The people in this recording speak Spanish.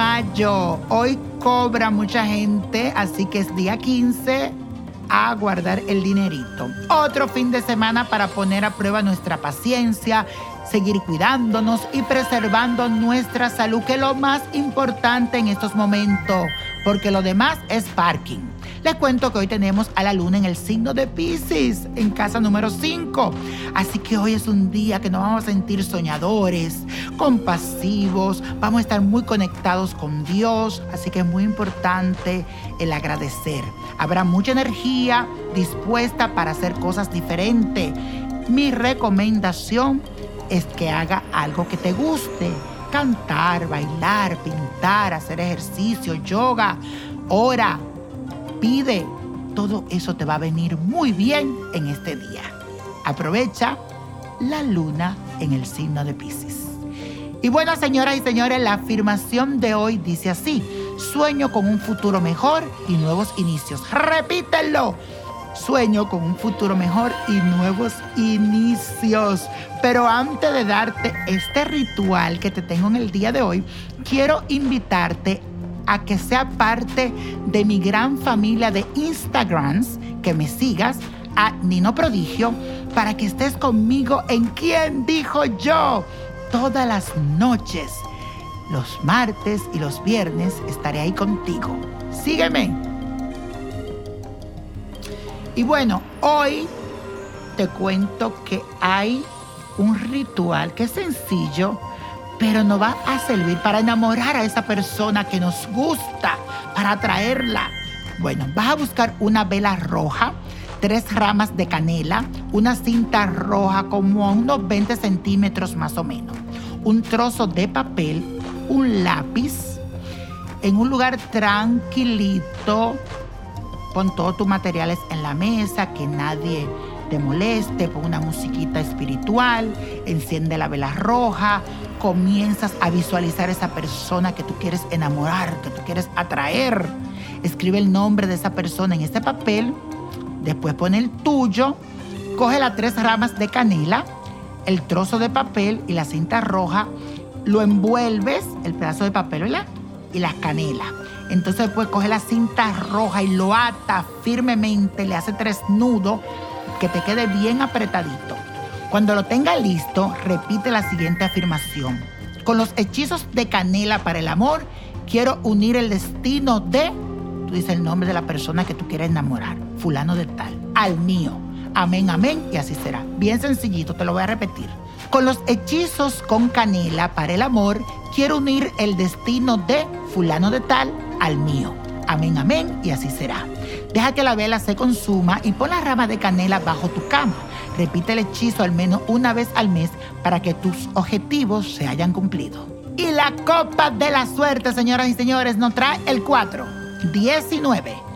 Eso, hoy cobra mucha gente, así que es día 15 a guardar el dinerito. Otro fin de semana para poner a prueba nuestra paciencia, seguir cuidándonos y preservando nuestra salud, que es lo más importante en estos momentos, porque lo demás es parking. Les cuento que hoy tenemos a la luna en el signo de Pisces, en casa número 5. Así que hoy es un día que nos vamos a sentir soñadores, compasivos, vamos a estar muy conectados con Dios. Así que es muy importante el agradecer. Habrá mucha energía dispuesta para hacer cosas diferentes. Mi recomendación es que haga algo que te guste. Cantar, bailar, pintar, hacer ejercicio, yoga, ora, pide. Todo eso te va a venir muy bien en este día. Aprovecha la luna en el signo de Pisces. Y bueno, señoras y señores, la afirmación de hoy dice así. Sueño con un futuro mejor y nuevos inicios. Repítelo. Sueño con un futuro mejor y nuevos inicios. Pero antes de darte este ritual que te tengo en el día de hoy, quiero invitarte a que sea parte de mi gran familia de Instagrams, que me sigas a Nino Prodigio, para que estés conmigo en ¿Quién dijo yo? Todas las noches, los martes y los viernes estaré ahí contigo. Sígueme. Y bueno, hoy te cuento que hay un ritual que es sencillo, pero nos va a servir para enamorar a esa persona que nos gusta, para atraerla. Bueno, vas a buscar una vela roja, tres ramas de canela, una cinta roja como a unos 20 centímetros más o menos, un trozo de papel, un lápiz, en un lugar tranquilito, pon todos tus materiales en la mesa, que nadie te moleste, pon una musiquita espiritual, enciende la vela roja, comienzas a visualizar esa persona que tú quieres enamorar, que tú quieres atraer. Escribe el nombre de esa persona en este papel, después pone el tuyo, coge las tres ramas de canela, el trozo de papel y la cinta roja, lo envuelves, el pedazo de papel, ¿verdad? Y las canelas. Entonces después coge la cinta roja y lo ata firmemente, le hace tres nudos que te quede bien apretadito. Cuando lo tenga listo, repite la siguiente afirmación. Con los hechizos de canela para el amor, quiero unir el destino de, tú dices el nombre de la persona que tú quieres enamorar, fulano de tal, al mío. Amén, amén, y así será. Bien sencillito, te lo voy a repetir. Con los hechizos con canela para el amor, quiero unir el destino de fulano de tal al mío. Amén, amén, y así será. Deja que la vela se consuma y pon la rama de canela bajo tu cama. Repite el hechizo al menos una vez al mes para que tus objetivos se hayan cumplido. Y la copa de la suerte, señoras y señores, nos trae el 4, 19,